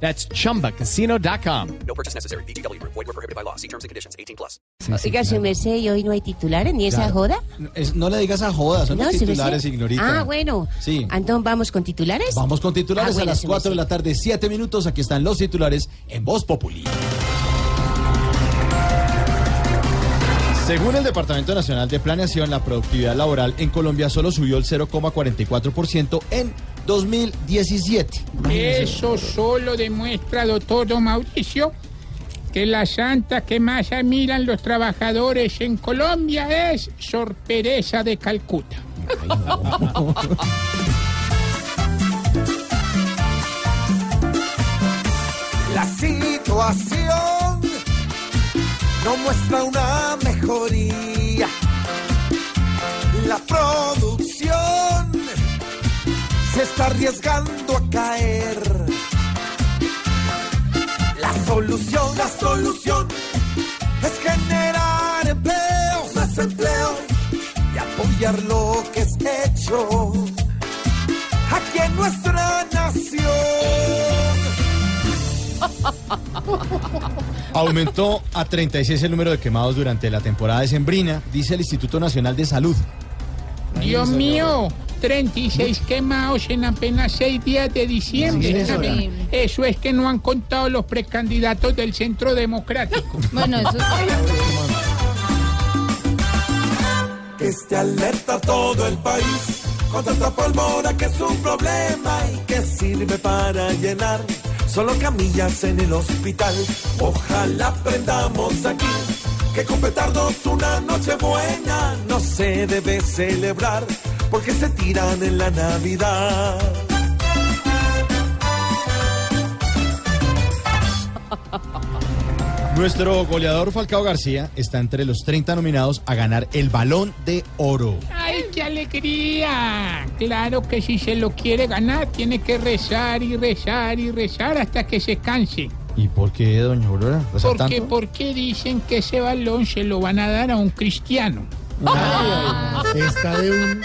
That's chumbacasino.com. No purchase necessary. BGW. Void were prohibited by law. See terms and conditions. 18 plus. Oiga, su merced, ¿y hoy no hay titulares ni esa joda? Es- no le digas a jodas, son No, los titulares, ignorita. Ah, bueno. Sí. Entonces, ¿vamos con titulares? Vamos con titulares Ah, bueno, a las su 4 de la tarde, 7 minutos. Aquí están los titulares en Voz Populi. Según el Departamento Nacional de Planeación, la productividad laboral en Colombia solo subió el 0,44% en 2017. Eso solo demuestra, doctor Don Mauricio, que la santa que más admiran los trabajadores en Colombia es Sor Pereza de Calcuta. La situación no muestra una mejoría. La producción se está arriesgando a caer. La solución, la solución es generar empleo, más y apoyar lo que es hecho aquí en nuestra nación. Aumentó a 36 el número de quemados durante la temporada decembrina, dice el Instituto Nacional de Salud. Dios mío, 36 quemados en apenas 6 días de diciembre. Eso es que no han contado los precandidatos del Centro Democrático. Bueno, eso Que esté alerta todo el país con tanta pólvora que es un problema y que sirve para llenar solo camillas en el hospital. Ojalá aprendamos aquí que con petardos una noche buena no se debe celebrar porque se tiran en la Navidad. Nuestro goleador Falcao García está entre los 30 nominados a ganar el Balón de Oro. ¡Ay, qué alegría! Claro que si se lo quiere ganar, tiene que rezar y rezar y rezar hasta que se canse. ¿Y por qué, doña Aurora? ¿Reza Porque, tanto? ¿por qué dicen que ese balón se lo van a dar a un cristiano? Está de un...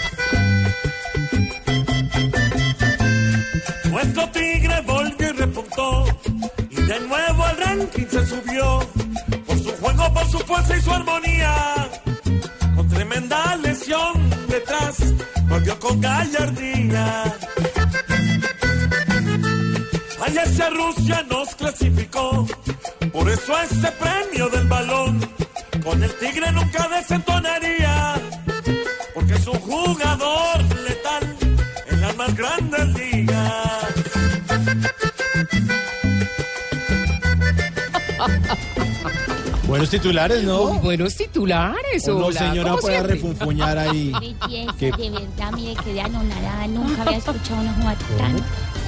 Nuestro tigre volvió y repuntó y de nuevo al ranking se subió por su juego, por su fuerza y su armonía. Con tremenda lesión detrás, volvió con gallardía. Ay, ese Rusia nos clasificó, por eso ese premio del balón con el tigre nunca desentonaría, porque es un jugador letal en las más grandes ligas. Buenos titulares, ¿no? buenos titulares, ¿O no, señora, siempre. refunfuñar ahí. De verdad, mire, quedé anonadada. Nunca había escuchado una joda tan,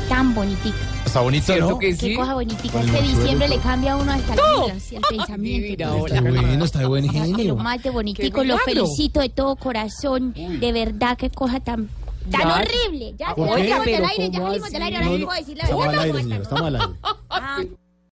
tan bonitica. Está bonito, ¿Cierto ¿no? que Qué sí? cosa bonitica. Este mochuelo diciembre le cambia a uno hasta el, el pensamiento. Mira ahora. Está bueno, está de buen O sea, que lo genio. más de bonitico, ¡Qué lo felicito de todo corazón. De verdad, qué cosa tan, tan Ya. horrible. Ya, ¿Por ya qué? salimos del aire, ya ¿cómo salimos del aire, ahora No, sí puedo decir la Estamos al verdad. aire, señora, estamos al aire. Ah,